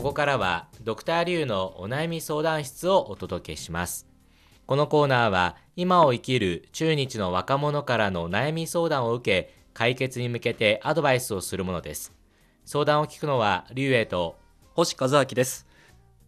ここからはドクターリュウのお悩み相談室をお届けします。このコーナーは今を生きる中日の若者からの悩み相談を受け解決に向けてアドバイスをするものです。相談を聞くのはリュウエイと星和明です。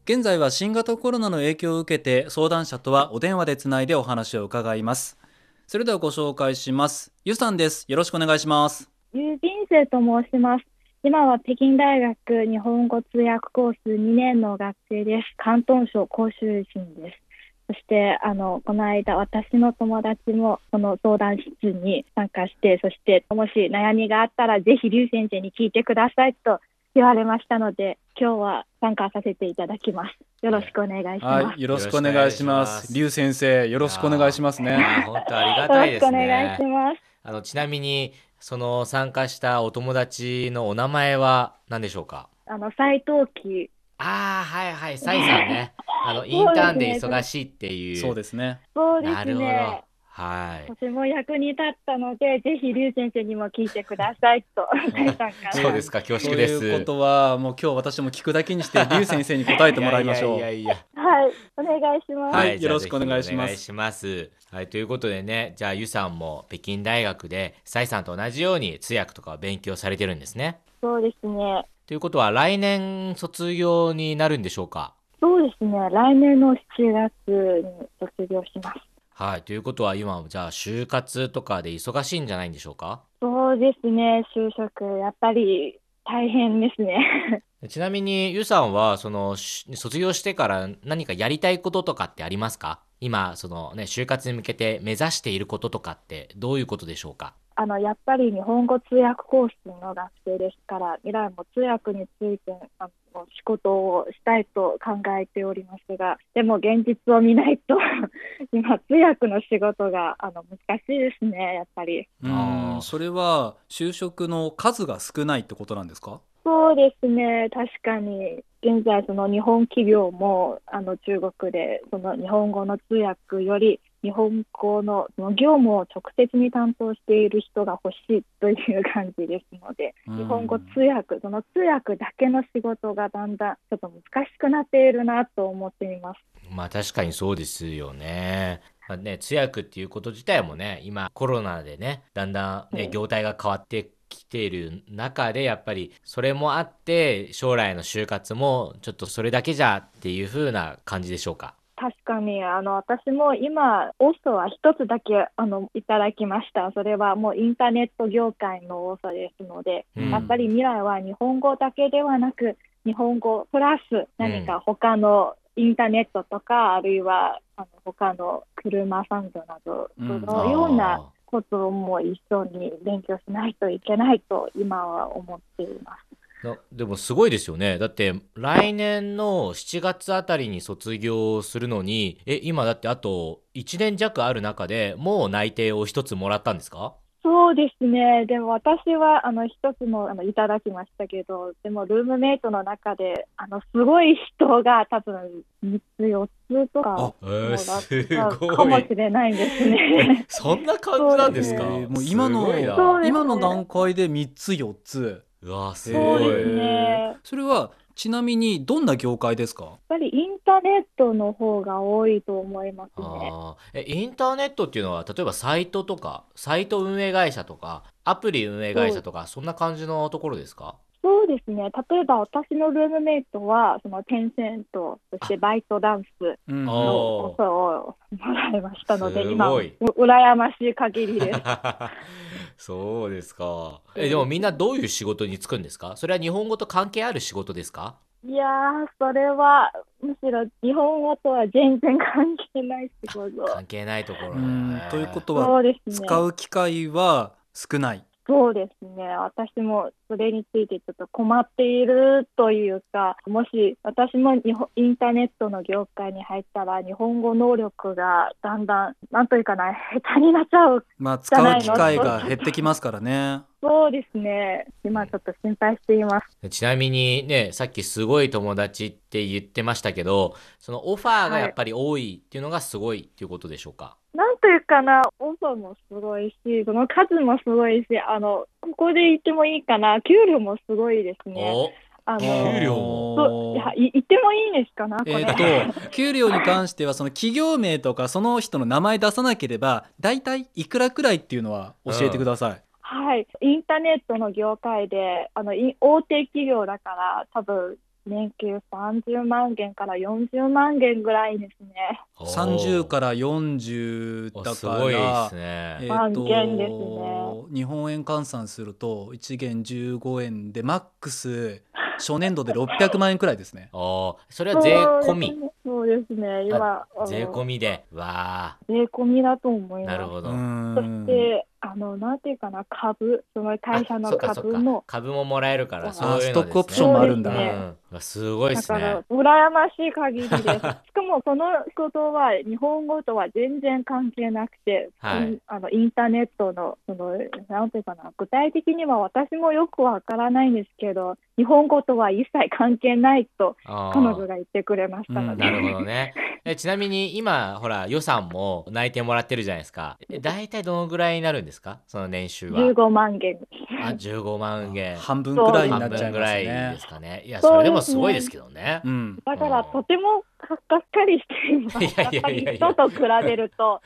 現在は新型コロナの影響を受けて相談者とはお電話でつないでお話を伺います。それではご紹介します。ゆさんです。よろしくお願いします。ゆうびんせと申します今は北京大学日本語通訳コース2年の学生です。広東省広州人です。そしてあのこの間私の友達もこの相談室に参加してそしてもし悩みがあったらぜひ劉先生に聞いてくださいと言われましたので今日は参加させていただきます。よろしくお願いします、はい、よろしくお願いします。劉先生よろしくお願いしますね。本当ありがたいですね。よろしくお願いします。あのちなみにその参加したお友達のお名前は何でしょうか？あの斉藤貴ああはいはい。サイさんね。あの インターンで忙しいっていう。そうですね。そうですなるほど。ねはい。とても役に立ったので、ぜひ劉先生にも聞いてくださいと、斉さんから。そうですか恐と縮です。いうことはもう今日私も聞くだけにして劉先生に答えてもらいましょう。いやいやいやいはい、お願いします。はい。よろしくお願いします。ぜひお願いします。はいということでねじゃあユさんも北京大学でサイさんと同じように通訳とかを勉強されてるんですね。そうですね。ということは来年卒業になるんでしょうか？そうですね。来年の7月に卒業します。はいということは今じゃあ就活とかで忙しいんじゃないんでしょうか？そうですね。就職、やっぱり大変ですね。ちなみにユさんはそのし卒業してから何かやりたいこととかってありますか？今そのね就活に向けて目指していることとかってどういうことでしょうか？あの、やっぱり日本語通訳コースの学生ですから、未来も通訳についてあの仕事をしたいと考えておりますが、でも現実を見ないと、今通訳の仕事があの難しいですね、やっぱり。うん。それは就職の数が少ないってことなんですか？そうですね、確かに、現在、その日本企業もあの中国でその日本語の通訳より、日本語のその業務を直接に担当している人が欲しいという感じですので、うん日本語通訳、その通訳だけの仕事がだんだんちょっと難しくなっているなと思っています。まあ確かにそうですよね。まあね、通訳っていうこと自体もね、今コロナでね、だんだんね、うん業態が変わってきている中で、やっぱりそれもあって、将来の就活もちょっとそれだけじゃっていう風な感じでしょうか？確かにあの私も今、オーストは一つだけあのいただきました。それはもうインターネット業界のオーストですので、うんやっぱり未来は日本語だけではなく、日本語プラス何か他のインターネットとか、あるいはあの他の車産業など、うんそのようなことも一緒に勉強しないといけないと今は思っています。なでもすごいですよね。だって来年の7月あたりに卒業するのに、え、今だってあと1年弱ある中でもう内定を一つもらったんですか？そうですね。でも私はあの一つもあのいただきましたけど、でもルームメイトの中であのすごい人が多分3つ4つとかあえーすだったごい。かもしれないんですね。そんな感じなんですか、えーもう今の今の段階で3つ4つうわすごいそうですね。それはちなみにどんな業界ですか？やっぱりインターネットの方が多いと思いますね。えインターネットっていうのは例えばサイトとかサイト運営会社とかアプリ運営会社とかそんな感じのところですか？そうですね。例えば私のルームメイトはそのテンセント、そしてバイトダンスのオファーをもらいましたので、す今、ごい。う羨ましい限りです。そうですか。えでもみんなどういう仕事に就くんですか？それは日本語と関係ある仕事ですか？いやー、それはむしろ日本語とは全然関係ない仕事。関係ないところうん。ねということはね。使う機会は少ないそうですね。私もそれについてちょっと困っているというか、もし私も日本インターネットの業界に入ったら、日本語能力がだんだん、なんというかな、下手になっちゃう。まあ使う機会が減ってきますからねそうですね。今ちょっと心配しています。ちなみにねさっきすごい友達って言ってましたけどそのオファーがやっぱり多いっていうのがすごいっていうことでしょうか、なんというかな、オファーもすごいし、その数もすごいし、あの、ここで言ってもいいかな、給料もすごいですね。お。あの給料も。いやい言ってもいいんですかな？これ、えー、と給料に関してはその企業名とかその人の名前出さなければ大体いくらくらいっていうのは教えてください。はい、インターネットの業界であのい大手企業だから多分年給30万元から40万元ぐらいですね。30からら40だすからごいですね、えー万元ですと日本円換算すると1元15円でマックス初年度で600万円くらいですね。おーそれは税込み。そうですね、今、税込みで。わ税込みだと思います。あなるほど、そん。して、あの、なんていうかな、株、その会社あの株も、株ももらえるからあそういうね、ストックオプションもあるんだ。すねうんすごいですだからね、羨ましい限りです。しかも、そのことは、日本語とは全然関係なくて、はいうんあのインターネットの、その、なんていうかな、具体的には私もよくわからないんですけど、日本語とは一切関係ないと、彼女が言ってくれましたので。なるほどね。えちなみに今ほら予算も内定もらってるじゃないですか。え大体どのぐらいになるんですか？その年収は。15万元。あ15万元。半分くらいにな半っちゃい分ぐらいますねで。すかね。いやそれでもすごいですけどね。うん、だから、とてもがっかりしています。人と比べると、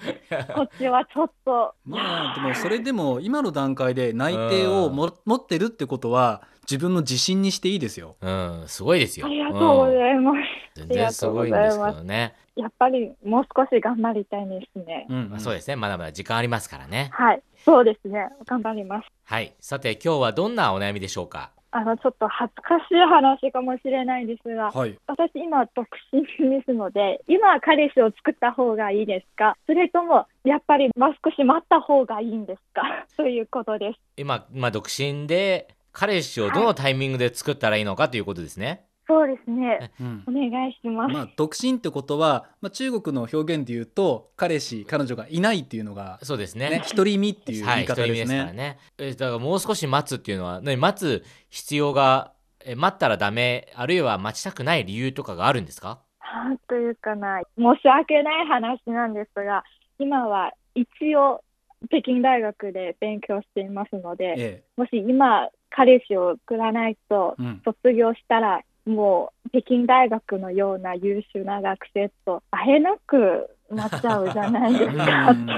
こっちはちょっと、まあでもそれでも今の段階で内定をも持ってるってことは自分の自信にしていいですよ。うん、すごいですよ。ありがとうごいざいます。全然すごいんですけどね。やっぱりもう少し頑張りたいですね。うんまあ、そうですね。まだまだ時間ありますからね。はい、そうですね。頑張ります。はい。さて今日はどんなお悩みでしょうか？あの、ちょっと恥ずかしい話かもしれないですが、はい。私今独身ですので、今彼氏を作った方がいいですか？それとも、やっぱりもう少し待った方がいいんですか？ということです。今、まあ、独身で彼氏をどのタイミングで作ったらいいのかということですね。そうですね。うんお願いします。まあ独身ってことは、まあ、中国の表現で言うと彼氏彼女がいないっていうのがそうですね。ね独り身っていうはい、言い方独り身ですね。からね。えだからもう少し待つっていうのは、何待つ必要が、え待ったらダメ、あるいは待ちたくない理由とかがあるんですか？なんというかな、申し訳ない話なんですが、今は一応、北京大学で勉強していますので、えもし今、彼氏を作らないと卒業したら、もう北京大学のような優秀な学生と会えなくなっちゃうじゃないですか。うんご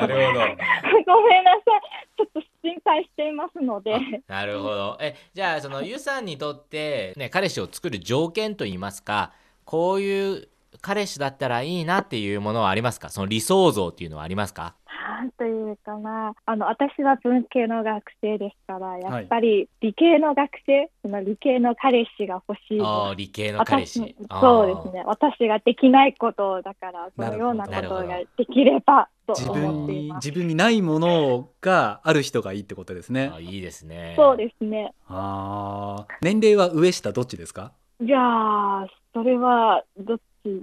めんなさい。ちょっと心配していますので。なるほど。え、じゃあ、その、ゆさんにとって、ね、彼氏を作る条件といいますか、こういう彼氏だったらいいなっていうものはありますか？その理想像っていうのはありますか？なんというかな、あの、私は文系の学生ですから、やはいっぱり理系の学生、その理系の彼氏が欲しい。ああ、理系の彼氏そうですね。私ができないことだから、そのようなことができればと自思分にっています。自分にないものがある人がいいってことですねあ。いいですね。そうですね。ああ、年齢は上下どっちですか？じゃあ、それはどっち。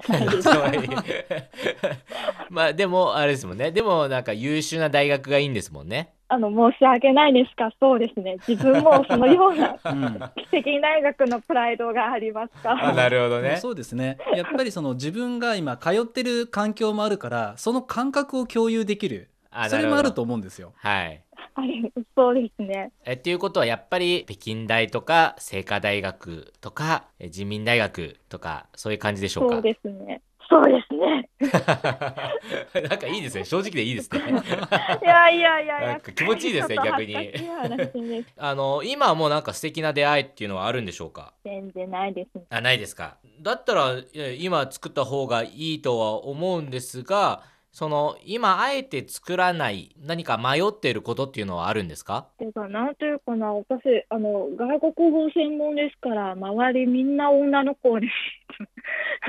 まあでもあれですもんねでもなんか優秀な大学がいいんですもんねあの、申し訳ないですが、そうですね。自分もそのような うん。北京大学のプライドがありますか？なるほどねそうですね。やっぱりその自分が今通ってる環境もあるから、その感覚を共有できる。あそれもあると思うんですよ。はいあれそうですね。えっていうことはやっぱり北京大とか清華大学とかえ人民大学とかそういう感じでしょうか？そうですね。そうですね。なんかいいですね正直でいいですねいやいやいやなんか。気持ちいいですね逆に あの今はもうなんか素敵な出会いっていうのはあるんでしょうか？全然ないですね。あないですか？だったら今作った方がいいとは思うんですがその今あえて作らない何か迷っていることっていうのはあるんですか？ていうか、なんというかな、私、あの、外国語専門ですから、周りみんな女の子です。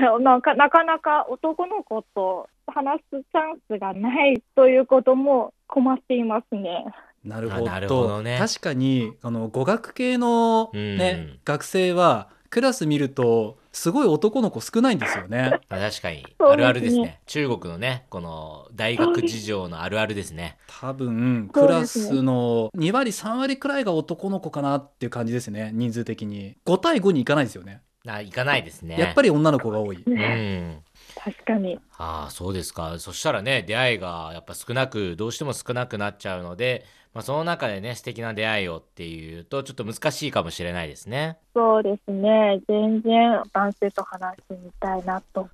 なんか、なかなか男の子と話すチャンスがないということも困っていますね。なるほど。るほどね確かにあの語学系のね、うん学生はクラス見るとすごい男の子少ないんですよね。あ確かに。あるあるですね。中国のねこの大学事情のあるあるですね。多分クラスの2割3割くらいが男の子かなっていう感じですね。人数的に。5対5にいかないですよね。あ行かないですね。やっぱり女の子が多い。うねん。確かに。ああ、そうですか。そしたらね、出会いがやっぱ少なく、どうしても少なくなっちゃうので、まあ、その中でね、素敵な出会いをっていうと、ちょっと難しいかもしれないですね。そうですね。全然男性と話してみたいなと。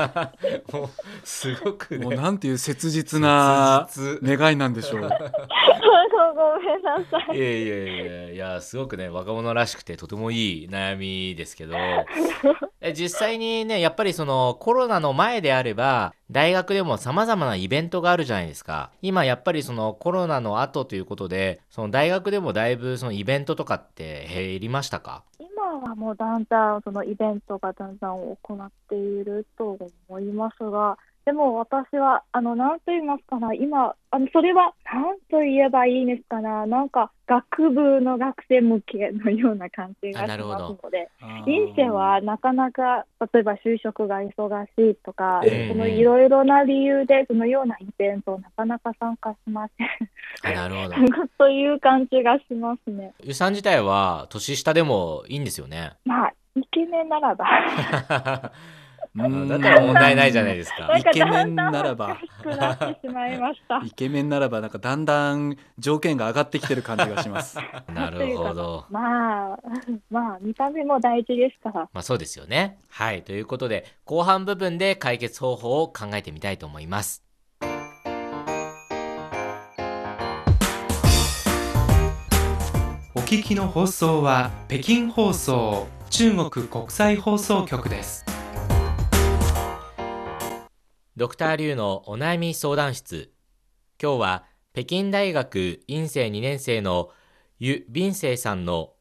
もう、すごくね。もうなんていう切実な切願いなんでしょう。ごめんなさい。いやいやいやいや、すごくね、若者らしくてとてもいい悩みですけど、え実際にね、やっぱりそのコロナの前であれば、大学でも様々なイベントがあるじゃないですか。今やっぱりそのコロナの後ということで、その大学でもだいぶそのイベントとかって減りましたか？今はもうだんだんそのイベントがだんだん行っていると思いますが、でも私は、あの、なんと言いますかな、今、あの、それは、なんと言えばいいんですかな、なんか、学部の学生向けのような感じがしますので、院生はなかなか、例えば就職が忙しいとか、えーそのいろいろな理由で、そのようなイベントをなかなか参加しません。あなるほど。という感じがしますね。ゆさん自体は年下でもいいんですよね。まあ、イケメンならば。うんだったら問題ないじゃないですかイケメンならば。イケメンならばなんかだんだん条件が上がってきてる感じがします。なるほど。まあ、まあ、見た目も大事ですから。まあそうですよね。はい。ということで、後半部分で解決方法を考えてみたいと思います。お聞きの放送は北京放送中国国際放送局です。ドクターリュウのお悩み相談室。今日は北京大学院生2年生のユ・ビンセイさんの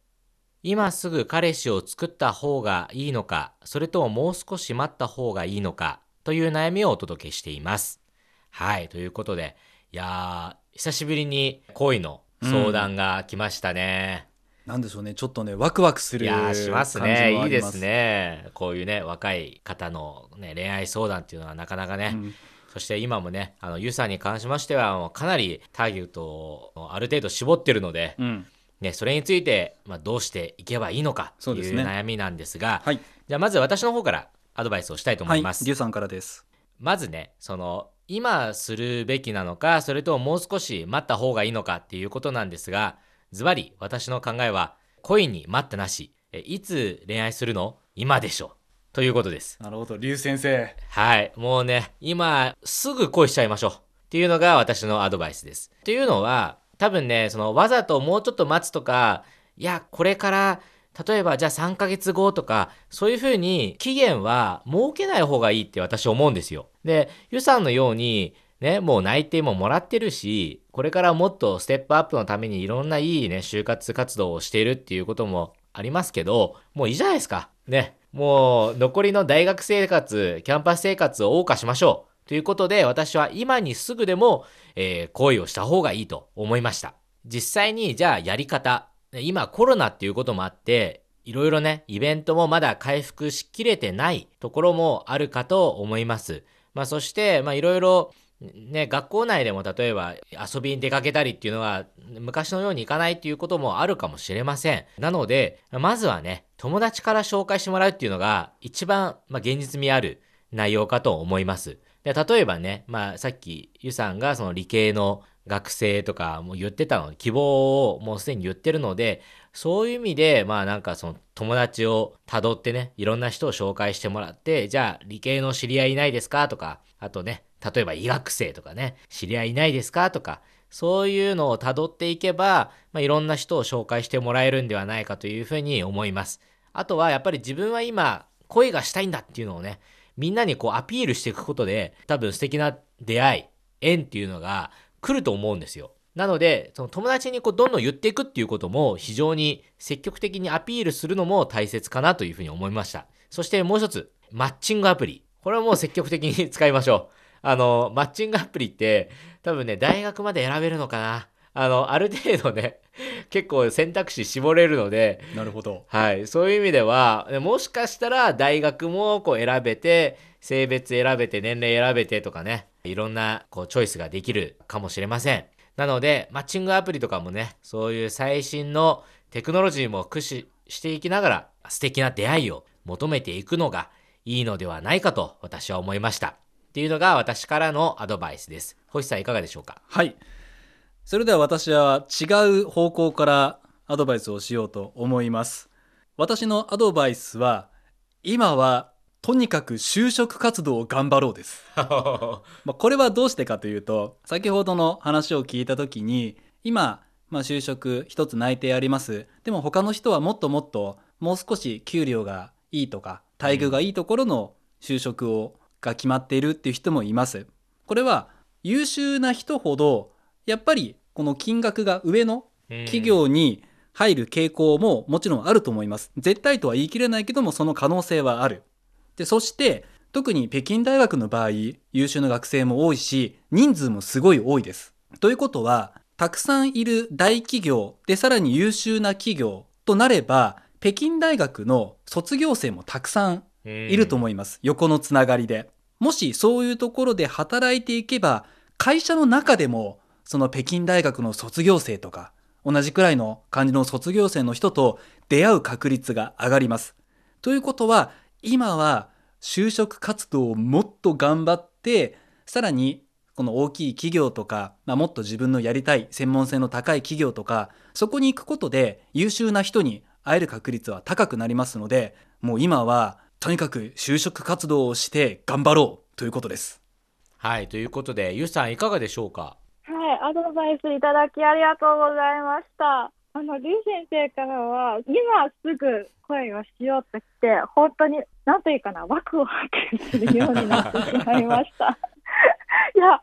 今すぐ彼氏を作った方がいいのか、それとももう少し待った方がいいのかという悩みをお届けしています。はい。ということで、いやー、久しぶりに恋の相談が来ましたね。なんでしょうねちょっとねワクワクするいやーしますね。はいいですね。こういうね、若い方の、ね、恋愛相談っていうのはなかなかね、うんそして今もね、あの、ユウさんに関しましては、もうかなりターゲットをある程度絞ってるので、うんね、それについて、まあ、どうしていけばいいのかという悩みなんですが、はいじゃあまず私の方からアドバイスをしたいと思はいいます。リュウさんからです。まずね、その、今するべきなのか、それとももう少し待った方がいいのかっていうことなんですが、ズバリ私の考えは、恋に待ったなし、えいつ恋愛するの？今でしょ。ということです。なるほどリュウ先生。はい。もうね、今、すぐ恋しちゃいましょう。っていうのが私のアドバイスです。というのは、多分ね、そのわざともうちょっと待つとか、いや、これから、例えばじゃあ3ヶ月後とか、そういうふうに期限は設けない方がいいって私思うんですよ。で、ユさんのように、ね、もう内定ももらってるし、これからもっとステップアップのためにいろんないいね、就活活動をしているっていうこともありますけど、もういいじゃないですか。ね。もう残りの大学生活、キャンパス生活を謳歌しましょう。ということで、私は今にすぐでも、えー恋をした方がいいと思いました。実際に、じゃあやり方。今コロナっていうこともあって、いろいろね、イベントもまだ回復しきれてないところもあるかと思います。まあそして、まあいろいろ、ね、学校内でも例えば遊びに出かけたりっていうのは昔のようにいかないっていうこともあるかもしれません。なので、まずはね、友達から紹介してもらうっていうのが一番、まあ、現実味ある内容かと思います。で例えばね、まあさっきゆさんがその理系の学生とかも言ってたの、希望をもうすでに言ってるので、そういう意味で、まあなんかその友達を辿ってね、いろんな人を紹介してもらって、じゃあ理系の知り合いいないですか？とか、あとね、例えば医学生とかね、知り合いいないですかとか、そういうのを辿っていけば、まあいろんな人を紹介してもらえるんではないかというふうに思います。あとはやっぱり自分は今、恋がしたいんだっていうのをね、みんなにこうアピールしていくことで、多分素敵な出会い、縁っていうのが来ると思うんですよ。なので、その友達にこうどんどん言っていくっていうことも非常に積極的にアピールするのも大切かなというふうに思いました。そしてもう一つ、マッチングアプリ。これはもう積極的に使いましょう。あの、マッチングアプリって多分ね、大学まで選べるのかな。あの、ある程度ね、結構選択肢絞れるので、なるほど。はい。そういう意味では、もしかしたら大学もこう選べて、性別選べて、年齢選べてとかね、いろんなこうチョイスができるかもしれません。なので、マッチングアプリとかもね、そういう最新のテクノロジーも駆使していきながら、素敵な出会いを求めていくのがいいのではないかと私は思いました。っていうのが私からのアドバイスです。星さんいかがでしょうか？はい。それでは私は違う方向からアドバイスをしようと思います。私のアドバイスは今はとにかく就職活動を頑張ろうです。まあこれはどうしてかというと先ほどの話を聞いた時に今、まあ、就職一つ内定あります。でも他の人はもっともっともう少し給料がいいとか待遇がいいところの就職をが決まっているっていう人もいます。これは優秀な人ほどやっぱりこの金額が上の企業に入る傾向ももちろんあると思います。絶対とは言い切れないけどもその可能性はある。でそして特に北京大学の場合優秀な学生も多いし人数もすごい多いです。ということはたくさんいる大企業でさらに優秀な企業となれば北京大学の卒業生もたくさんいると思います。横のつながりで。もしそういうところで働いていけば会社の中でもその北京大学の卒業生とか同じくらいの感じの卒業生の人と出会う確率が上がります。ということは今は就職活動をもっと頑張ってさらにこの大きい企業とか、まあ、もっと自分のやりたい専門性の高い企業とかそこに行くことで優秀な人に会える確率は高くなりますのでもう今はとにかく就職活動をして頑張ろうということです。はいということでゆうさんいかがでしょうか？はい、アドバイスいただきありがとうございました。あの、リュウ先生からは、今すぐ声をしようとして、本当に、なんというかな、ワクワクするようになってしまいました。いや、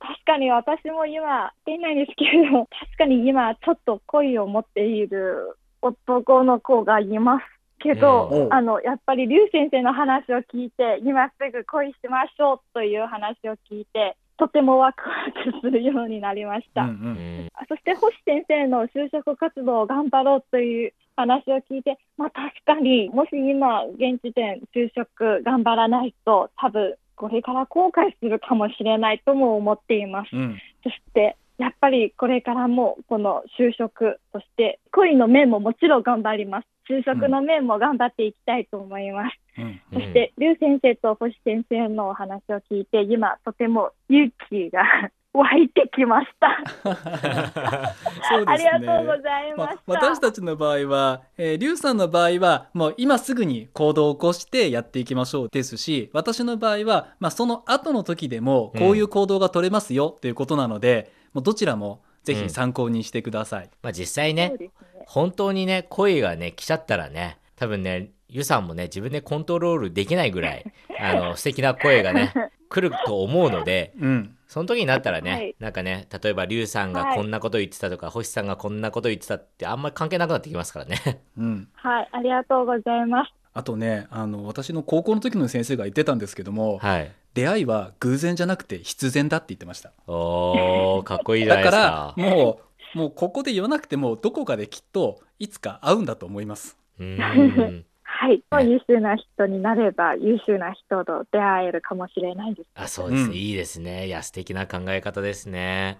確かに私も今、言っていないんですけれども、確かに今、ちょっと恋を持っている男の子がいます。けど、うんあの、やっぱり、リュウ先生の話を聞いて、今すぐ恋しましょうという話を聞いて、とてもワクワクするようになりました。うんううんんそして星先生の就職活動を頑張ろうという話を聞いて、まあ、確かにもし今現時点就職頑張らないと多分これから後悔するかもしれないとも思っています。うんそしてやっぱりこれからもこの就職そして恋の面ももちろん頑張ります。就職の面も頑張っていきたいと思います。うんそして、リュウ先生と星先生のお話を聞いて、今、とても勇気が 湧いてきました。そうありですねがとうございました。まあ、私たちの場合は、えー、リュウさんの場合はもう今すぐに行動を起こしてやっていきましょうですし私の場合は、まあ、その後の時でもこういう行動が取れますよっていうことなので、もうどちらもぜひ参考にしてください。まあ実際ねね。本当にね恋がね来ちゃったらね多分ねゆさんもね自分でコントロールできないぐらい あの素敵な声がね 来ると思うのでうん、その時になったらね、はい。なんかね例えばリュウさんがはい。こんなこと言ってたとか、星さんがこんなこと言ってたってあんまり関係なくなってきますからね。うん、はい、ありがとうございます。あとねあの私の高校の時の先生が言ってたんですけども、はい出会いは偶然じゃなくて必然だって言ってました。おーかっこいいじゃないだかですか。らもうもうここで言わなくてもどこかできっといつか会うんだと思います。うーん。はい、優秀な人になれば、優秀な人と出会えるかもしれないです。あそうです。ね、うん。いいですね。いや素敵な考え方ですね。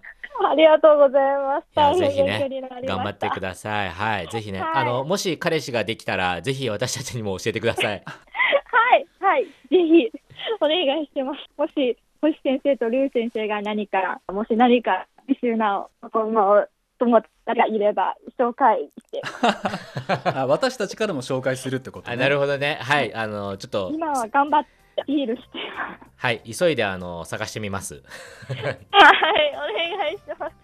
ありがとうございます。いや大変ぜひね。頑張ってください。はい。ぜひね、はい。あのもし彼氏ができたらぜひ私たちにも教えてください。はい、はい、ぜひ お願いします。もし、星先生とリュウ先生が何か、もし何か優秀な男の友達がいれば紹介して、あ私たちからも紹介するってことね。あなるほどねはいあのちょっと今は頑張ってアピールしています。はい急いであの探してみます はい、お願いします。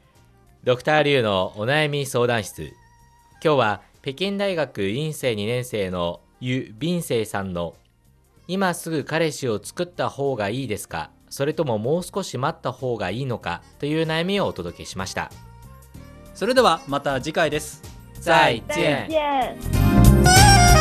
ドクターリュウのお悩み相談室今日は北京大学院生2年生のユ・ビンセイさんの今すぐ彼氏を作った方がいいですか？それとももう少し待った方がいいのか？という悩みをお届けしましたそれではまた次回です。再再见见。